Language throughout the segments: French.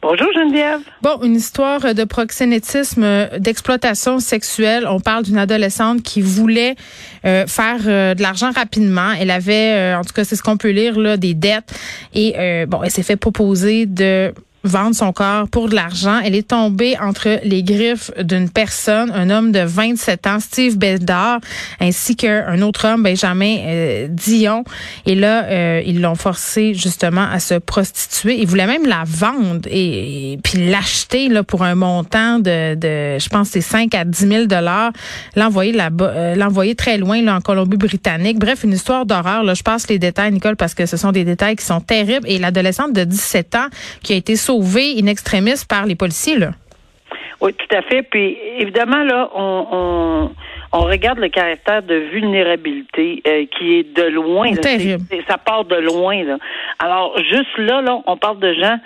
Bonjour Geneviève. Bon, une histoire de proxénétisme, euh, d'exploitation sexuelle. On parle d'une adolescente qui voulait euh, faire euh, de l'argent rapidement. Elle avait, euh, en tout cas, c'est ce qu'on peut lire là, des dettes. Et bon, elle s'est fait proposer de vendre son corps pour de l'argent. Elle est tombée entre les griffes d'une personne, un homme de 27 ans, Steve Bedard, ainsi qu'un autre homme, Benjamin euh, Dion. Et là, euh, ils l'ont forcé justement à se prostituer. Ils voulaient même la vendre et, puis l'acheter là pour un montant de, de je pense, c'est 5 à 10 000 dollars. L'envoyer là-bas, euh, l'envoyer très loin là en Colombie-Britannique. Bref, une histoire d'horreur. Là, je passe les détails, Nicole, parce que ce sont des détails qui sont terribles. Et l'adolescente de 17 ans qui a été sauvée in extremis par les policiers là. Oui, tout à fait. Puis évidemment, là, on, on, on regarde le caractère de vulnérabilité euh, qui est de loin. là. Terrible. Ça part de loin. Là. Alors, juste là, là, on parle de gens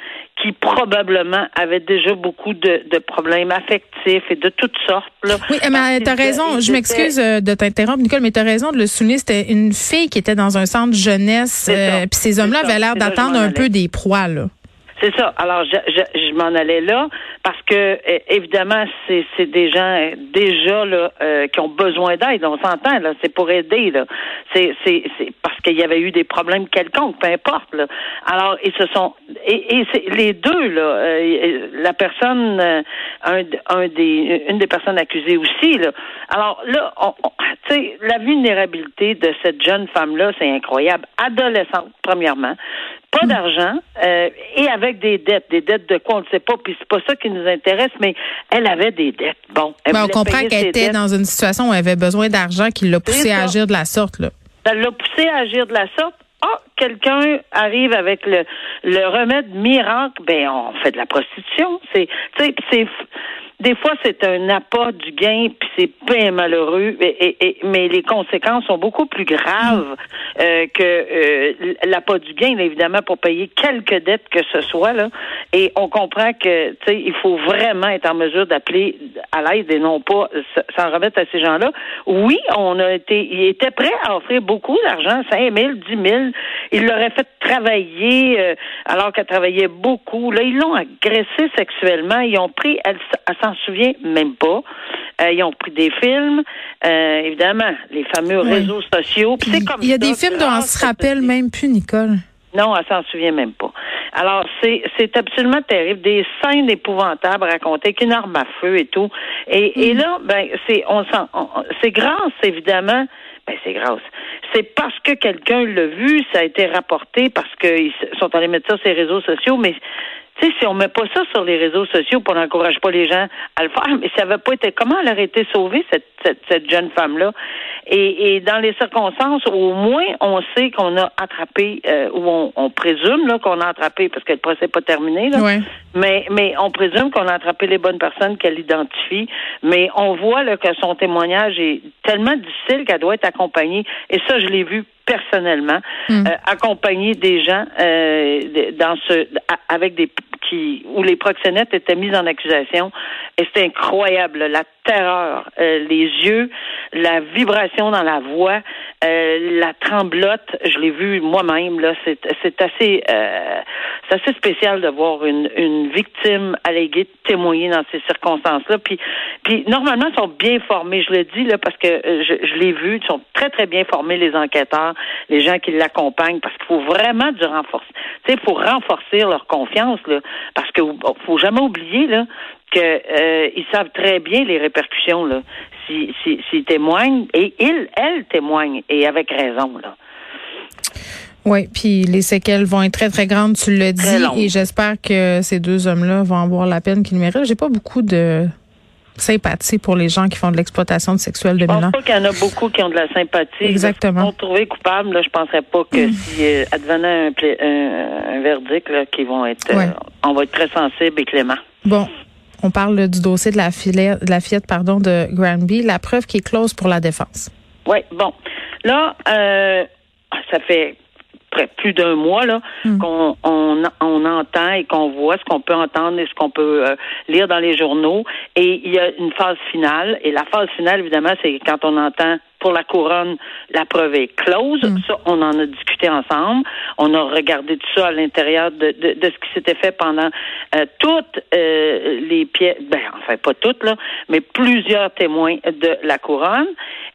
qui probablement avaient déjà beaucoup de, de problèmes affectifs et de toutes sortes. Là, Oui, mais Parce t'as qu'ils- raison. Je m'excuse euh, de t'interrompre, Nicole, mais t'as raison de le souligner. C'était une fille qui était dans un centre jeunesse. Euh, Puis ces hommes-là avaient l'air d'attendre un peu des proies, là. C'est ça. Alors, je, je, je m'en allais là parce que, évidemment, c'est, c'est des gens déjà là, euh, qui ont besoin d'aide. On s'entend, là. C'est pour aider, là. C'est, c'est, c'est parce qu'il y avait eu des problèmes quelconques, peu importe, là. Alors, ils se sont... Et, et c'est, les deux, là, euh, la personne, euh, un, un des, une des personnes accusées aussi, là. Alors, là, on, on- tu sais, la vulnérabilité de cette jeune femme-là, c'est incroyable. Adolescente, premièrement pas d'argent euh, et avec des dettes. Des dettes de quoi, on ne sait pas, puis c'est pas ça qui nous intéresse, mais elle avait des dettes. Bon, elle Ben, on comprend qu'elle était dettes. dans une situation où elle avait besoin d'argent qui l'a poussée à agir de la sorte, là. Ça l'a poussé à agir de la sorte. Ah, quelqu'un arrive avec le, le remède miracle, ben on fait de la prostitution. C'est, tu sais, c'est des fois c'est un appât du gain, puis c'est bien malheureux, et, mais les conséquences sont beaucoup plus graves euh, que euh, l'appât du gain, évidemment, pour payer quelques dettes que ce soit là. Et on comprend que, tu sais, il faut vraiment être en mesure d'appeler à l'aide et non pas s'en remettre à ces gens-là. Oui, on a été, il était prêt à offrir beaucoup d'argent, 5 000, 10 000. Il l'aurait fait travailler euh, alors qu'elle travaillait beaucoup. Là, ils l'ont agressée sexuellement. Ils ont pris, elle, s- elle s'en souvient même pas. Euh, ils ont pris des films, euh, évidemment, les fameux Oui. réseaux sociaux. Puis c'est comme Il y a ça, des films dont on se rappelle même plus, Nicole. Non, elle s'en souvient même pas. Alors, c'est, c'est absolument terrible. Des scènes épouvantables racontées avec une arme à feu et tout. Et, et là, ben, c'est, on s'en, on- c'est grâce, évidemment. Ben, c'est grâce. C'est parce que quelqu'un l'a vu, ça a été rapporté, parce qu'ils sont allés mettre ça sur les réseaux sociaux, mais tu sais, si on met pas ça sur les réseaux sociaux, on n'encourage pas les gens à le faire, mais ça avait pas été comment elle aurait été sauvée cette cette, cette jeune femme là. Et, et dans les circonstances, au moins on sait qu'on a attrapé euh, ou on, on présume là qu'on a attrapé parce que le procès n'est pas terminé là. Ouais. Mais mais on présume qu'on a attrapé les bonnes personnes qu'elle identifie. Mais on voit là, que son témoignage est tellement difficile qu'elle doit être accompagnée. Et ça, je l'ai vu personnellement, Mm. euh, accompagner des gens euh, dans ce avec des qui où les proxénètes étaient mis en accusation. Et c'était incroyable la terreur euh, les yeux la vibration dans la voix euh, la tremblote. Je l'ai vu moi-même là. C'est c'est assez euh, c'est assez spécial de voir une une victime alléguée témoigner dans ces circonstances là puis puis normalement ils sont bien formés je le dis là parce que euh, je, je l'ai vu ils sont très très bien formés les enquêteurs les gens qui l'accompagnent parce qu'il faut vraiment du renforcer tu sais faut renforcer leur confiance là parce que faut jamais oublier là que euh, ils savent très bien les répercussions là s'ils si, s'ils témoignent et ils elles témoignent et avec raison là Oui, puis les séquelles vont être très, très grandes, tu le dis, et j'espère que ces deux hommes-là vont avoir la peine qu'ils méritent. J'ai pas beaucoup de sympathie pour les gens qui font de l'exploitation sexuelle de Je pense mineurs. pas qu'il y en a beaucoup qui ont de la sympathie. Exactement. Vont trouver coupables. Là, je penserais pas que si euh, advenait un, pla- un, un verdict, là, qu'ils vont être, euh, on va être très sensible et clément. Bon, on parle du dossier de la fillette, de la fillette pardon, de Granby, la preuve qui est close pour la défense. Oui, bon. Là, euh, ça fait près plus d'un mois là Hmm. qu'on on, on entend et qu'on voit ce qu'on peut entendre et ce qu'on peut euh, lire dans les journaux et il y a une phase finale et la phase finale évidemment c'est quand on entend pour la couronne la preuve est close. Ça on en a discuté ensemble. On a regardé tout ça à l'intérieur de, de, de ce qui s'était fait pendant euh, toutes euh, les pièces ben enfin pas toutes là mais plusieurs témoins de la couronne.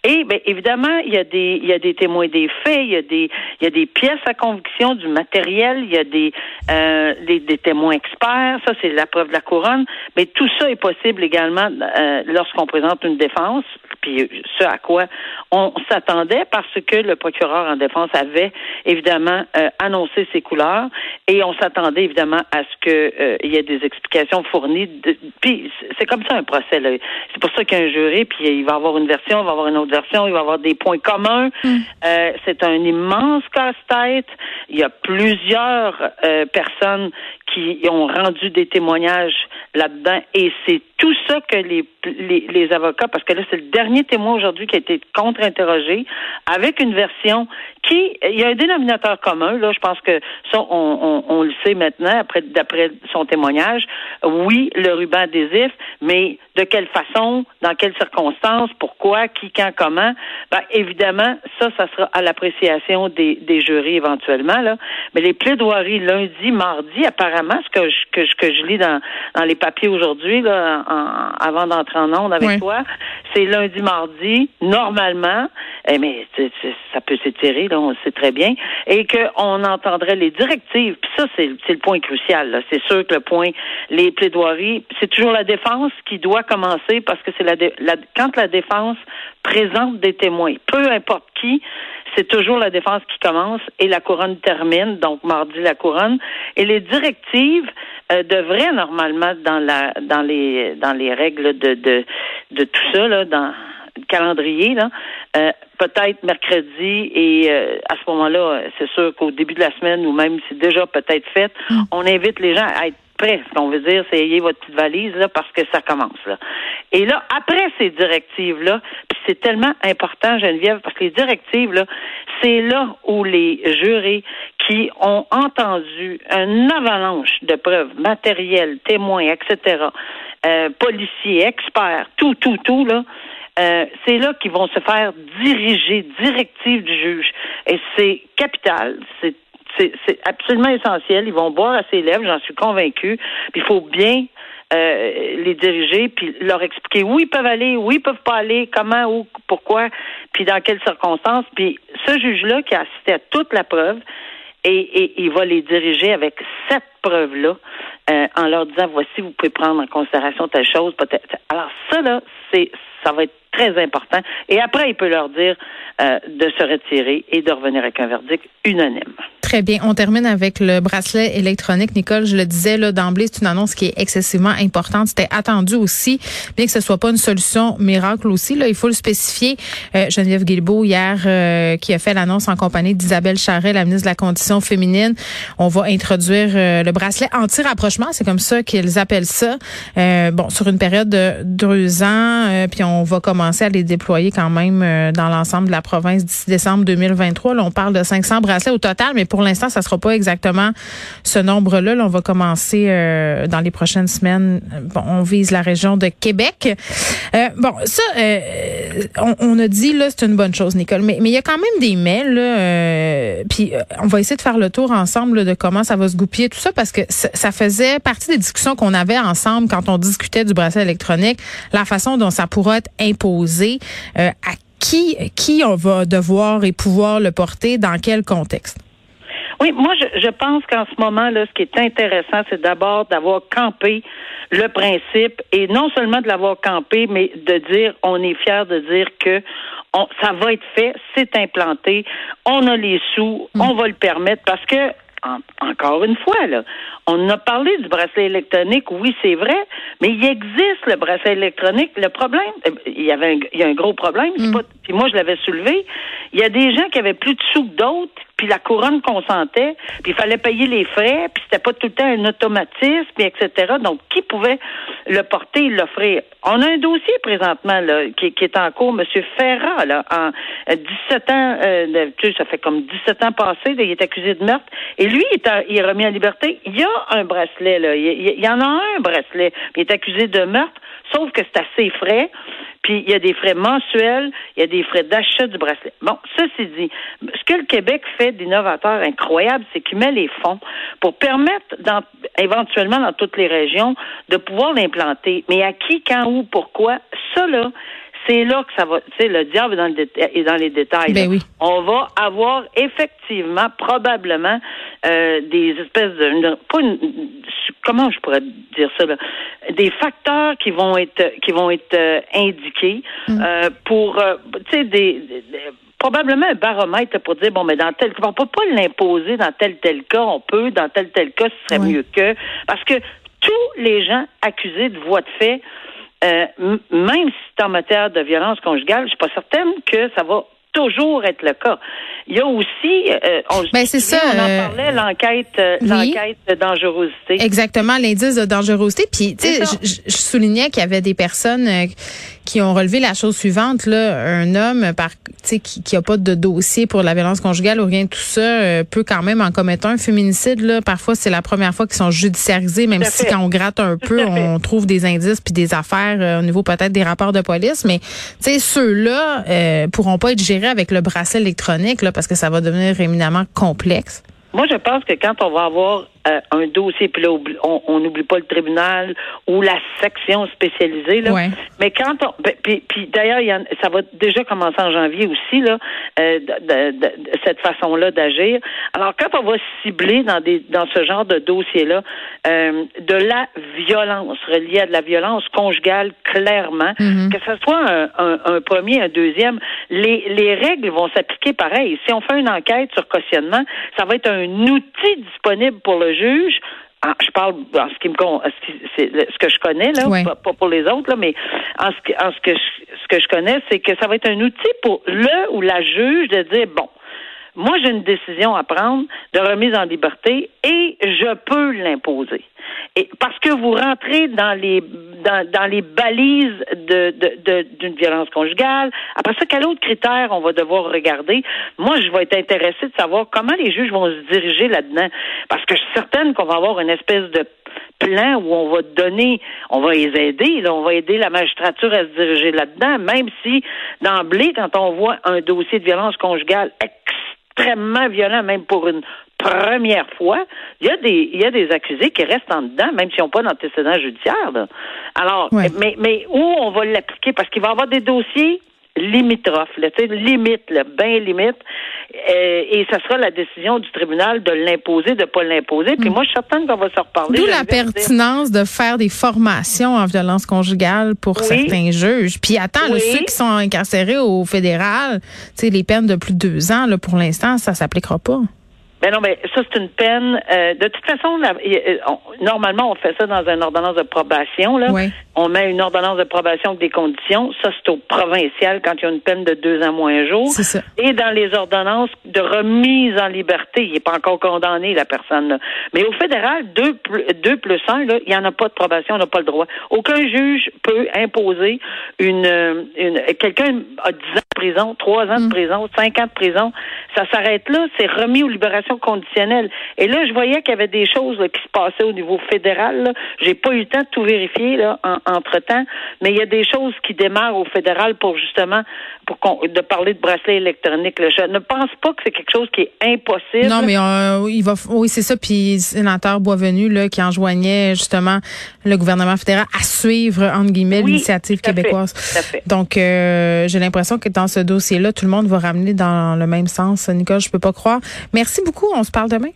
Et ben évidemment il y a des il y a des témoins des faits il y a des il y a des pièces à conviction du matériel il y a des euh, des, des témoins experts. Ça c'est la preuve de la couronne. Mais tout ça est possible également euh, lorsqu'on présente une défense puis ce à quoi on s'attendait parce que le procureur en défense avait évidemment euh, annoncé ses couleurs et on s'attendait évidemment à ce que euh, il y ait des explications fournies. De, puis c'est comme ça un procès. là. C'est pour ça qu'il y a un jury, puis il va avoir une version, il va avoir une autre version, il va avoir des points communs. Euh, c'est un immense casse-tête. Il y a plusieurs euh, personnes qui ont rendu des témoignages là-dedans et c'est tout ça que les, les, les avocats, parce que là, c'est le dernier témoin aujourd'hui qui a été contre-interrogé avec une version qui, il y a un dénominateur commun, là, je pense que ça, on, on, on le sait maintenant, après, d'après son témoignage. Oui, le ruban adhésif, mais de quelle façon, dans quelles circonstances, pourquoi, qui, quand, comment, ben, évidemment, ça, ça sera à l'appréciation des, des jurys éventuellement, là. Mais les plaidoiries lundi, mardi, apparemment, ce que je, que je, que je lis dans, dans les papiers aujourd'hui, là, en, avant d'entrer en onde avec Oui. toi, c'est lundi, mardi, normalement, eh, mais ça peut s'étirer, là, on le sait très bien, et qu'on entendrait les directives. Puis ça, c'est c'est le point crucial. là. C'est sûr que le point, les plaidoiries, c'est toujours la défense qui doit commencer parce que c'est la, la quand la défense présente des témoins, peu importe qui, c'est toujours la défense qui commence et la couronne termine, donc mardi la couronne. Et les directives euh, devraient normalement dans la dans les dans les règles de de, de tout ça là, dans le calendrier là, euh, peut-être mercredi et euh, à ce moment-là, euh, c'est sûr qu'au début de la semaine ou même c'est déjà peut-être fait, on invite les gens à être prêts. Ce qu'on veut dire, c'est ayez votre petite valise là parce que ça commence là. Et là, après ces directives là, puis c'est tellement important, Geneviève, parce que les directives là, c'est là où les jurés qui ont entendu une avalanche de preuves matérielles, témoins, etc., euh, policiers, experts, tout, tout, tout là. Euh, c'est là qu'ils vont se faire diriger, directive du juge. Et c'est capital, c'est c'est absolument essentiel. Ils vont boire à ses lèvres, j'en suis convaincue. Puis il faut bien euh, les diriger, puis leur expliquer où ils peuvent aller, où ils peuvent pas aller, comment, où, pourquoi, puis dans quelles circonstances. Puis ce juge-là qui a assisté à toute la preuve, et il va les diriger avec cette preuve-là, euh, en leur disant voici, vous pouvez prendre en considération telle chose, peut-être. Alors ça là, c'est ça va être très important. Et après, il peut leur dire euh, de se retirer et de revenir avec un verdict unanime. Très bien. On termine avec le bracelet électronique. Nicole, je le disais là d'emblée, c'est une annonce qui est excessivement importante. C'était attendu aussi, bien que ce soit pas une solution miracle aussi. Là, il faut le spécifier. Euh, Geneviève Guilbeault hier euh, qui a fait l'annonce en compagnie d'Isabelle Charret, la ministre de la Condition féminine. On va introduire euh, le bracelet anti-rapprochement, c'est comme ça qu'ils appellent ça. Euh, bon, sur une période de deux ans, euh, puis on va commencer à les déployer quand même euh, dans l'ensemble de la province d'ici décembre 2023. Là, on parle de 500 bracelets au total, mais pour l'instant, ça sera pas exactement ce nombre-là. Là, on va commencer euh, dans les prochaines semaines. Bon, on vise la région de Québec. Euh, bon, ça, euh, on, a dit là, c'est une bonne chose, Nicole, mais mais il y a quand même des mails. Là, euh, puis euh, on va essayer de faire le tour ensemble de comment ça va se goupiller tout ça, parce que ça, ça faisait partie des discussions qu'on avait ensemble quand on discutait du bracelet électronique, la façon dont ça pourra être imposé euh, à qui qui on va devoir et pouvoir le porter, dans quel contexte? Oui, moi, je, je pense qu'en ce moment, là, ce qui est intéressant, c'est d'abord d'avoir campé le principe et non seulement de l'avoir campé, mais de dire, on est fier de dire que on, ça va être fait, c'est implanté, on a les sous, on va le permettre parce que en- encore une fois, là, on a parlé du bracelet électronique, oui, c'est vrai, mais il existe le bracelet électronique. Le problème, euh, il y avait un, il y a un gros problème, c'est pas, puis moi je l'avais soulevé, Il y a des gens qui avaient plus de sous que d'autres, puis la couronne consentait, puis il fallait payer les frais, puis c'était pas tout le temps un automatisme, etc. Donc, qui pouvait le porter et l'offrir? On a un dossier présentement là, qui, est en cours, M. Ferrat, là, en 17 ans, euh, tu sais, ça fait comme 17 ans passés, il est accusé de meurtre, et lui, il est, il est remis en liberté. Il y a un bracelet, là, il, il y en a un bracelet, il est accusé de meurtre, sauf que c'est assez frais. Puis il y a des frais mensuels, il y a des frais d'achat du bracelet. Bon, ceci dit, ce que le Québec fait d'innovateur incroyable, c'est qu'il met les fonds pour permettre, dans, éventuellement dans toutes les régions, de pouvoir l'implanter. Mais à qui, quand, où, pourquoi, ça là, c'est là que ça va. Tu sais, le diable est dans, le est dans les détails. Ben oui. On va avoir effectivement, probablement, euh, des espèces de. Pas une, comment je pourrais dire ça, là? Des facteurs qui vont être qui vont être euh, indiqués Mm. euh, pour tu sais des, des- probablement un baromètre pour dire bon mais dans tel on peut pas l'imposer dans tel tel cas on peut dans tel tel cas ce serait Oui. mieux que parce que tous les gens accusés de voies de fait euh, même si c'est en matière de violence conjugale, je suis pas certaine que ça va toujours être le cas. Il y a aussi, euh, on, Ben, c'est ça, on en euh, parlait, l'enquête, euh, oui. l'enquête de dangerosité. Exactement, l'indice de dangerosité. Puis, tu sais, je soulignais qu'il y avait des personnes euh, qui ont relevé la chose suivante. Là, un homme, par, qui, qui a pas de dossier pour la violence conjugale ou rien de tout ça, euh, peut quand même en commettre un féminicide. Là, parfois, c'est la première fois qu'ils sont judiciarisés, même si quand on gratte un peu, on trouve des indices puis des affaires euh, au niveau peut-être des rapports de police. Mais, tu sais, ceux-là euh, pourront pas être gérés avec le bracelet électronique là, parce que ça va devenir éminemment complexe. Moi, je pense que quand on va avoir euh, un dossier, puis là, on n'oublie pas le tribunal ou la section spécialisée, là. Ouais. Mais quand on, ben, puis, puis d'ailleurs, ça va déjà commencer en janvier aussi, là, euh, de, de- de- de cette façon-là d'agir. Alors, quand on va cibler dans des dans ce genre de dossier-là euh, de la violence reliée à de la violence conjugale, clairement, Mhm. que ce soit un, un- un premier, un deuxième, les, les règles vont s'appliquer pareil. Si on fait une enquête sur cautionnement, ça va être un outil disponible pour le juge. Ah, je parle en ce qui me ce, c'est que je connais là, pas, pas pour les autres là, mais en ce que, en ce que je, ce que je connais, c'est que ça va être un outil pour le ou la juge de dire bon, moi j'ai une décision à prendre de remise en liberté et je peux l'imposer. Et parce que vous rentrez dans les dans, dans les balises de de- d'une violence conjugale. Après ça, quel autre critère on va devoir regarder? Moi, je vais être intéressée de savoir comment les juges vont se diriger là-dedans, parce que je suis certaine qu'on va avoir une espèce de plan où on va donner, on va les aider, on va aider la magistrature à se diriger là-dedans, même si d'emblée, quand on voit un dossier de violence conjugale extrêmement violent, même pour une première fois, il y a des il y a des accusés qui restent en dedans, même s'ils n'ont pas d'antécédent judiciaire. là. Alors, Ouais. mais mais où on va l'appliquer? Parce qu'il va y avoir des dossiers là, sais, limite, là, bien limite, euh, et ça sera la décision du tribunal de l'imposer, de pas l'imposer. Puis moi, je suis certaine qu'on va se reparler. D'où la pertinence de faire des formations en violence conjugale pour Oui. certains juges. Puis attends, là, ceux qui sont incarcérés au fédéral, tu sais, les peines de plus de deux ans, là, pour l'instant, ça s'appliquera pas. Ben non, mais ça, c'est une peine. Euh, de toute façon, la- euh, on- normalement, on fait ça dans une ordonnance de probation. Là. Oui. On met une ordonnance de probation avec des conditions. Ça, c'est au provincial quand il y a une peine de deux ans moins un jour. C'est ça. Et dans les ordonnances de remise en liberté, il n'est pas encore condamné, la personne. Là. Mais au fédéral, deux plus, deux plus un, là, il n'y en a pas de probation, on n'a pas le droit. Aucun juge peut imposer une, une quelqu'un a 10 ans prison, 3 ans de prison, 5 ans de prison. Ça s'arrête là, c'est remis aux libérations conditionnelles. Et là, je voyais qu'il y avait des choses là, qui se passaient au niveau fédéral. J'ai pas eu le temps de tout vérifier là, en- entre-temps, mais il y a des choses qui démarrent au fédéral pour justement pour de parler de bracelet électronique. là. Je ne pense pas que c'est quelque chose qui est impossible. Non, mais euh, il va, oui, c'est ça. Puis, le sénateur Boisvenu, là, qui enjoignait justement le gouvernement fédéral à suivre, entre guillemets, Oui, l'initiative fait, québécoise. fait. Donc, euh, j'ai l'impression que dans ce dossier-là, tout le monde va ramener dans le même sens. Nicole, je peux pas croire. Merci beaucoup. On se parle demain.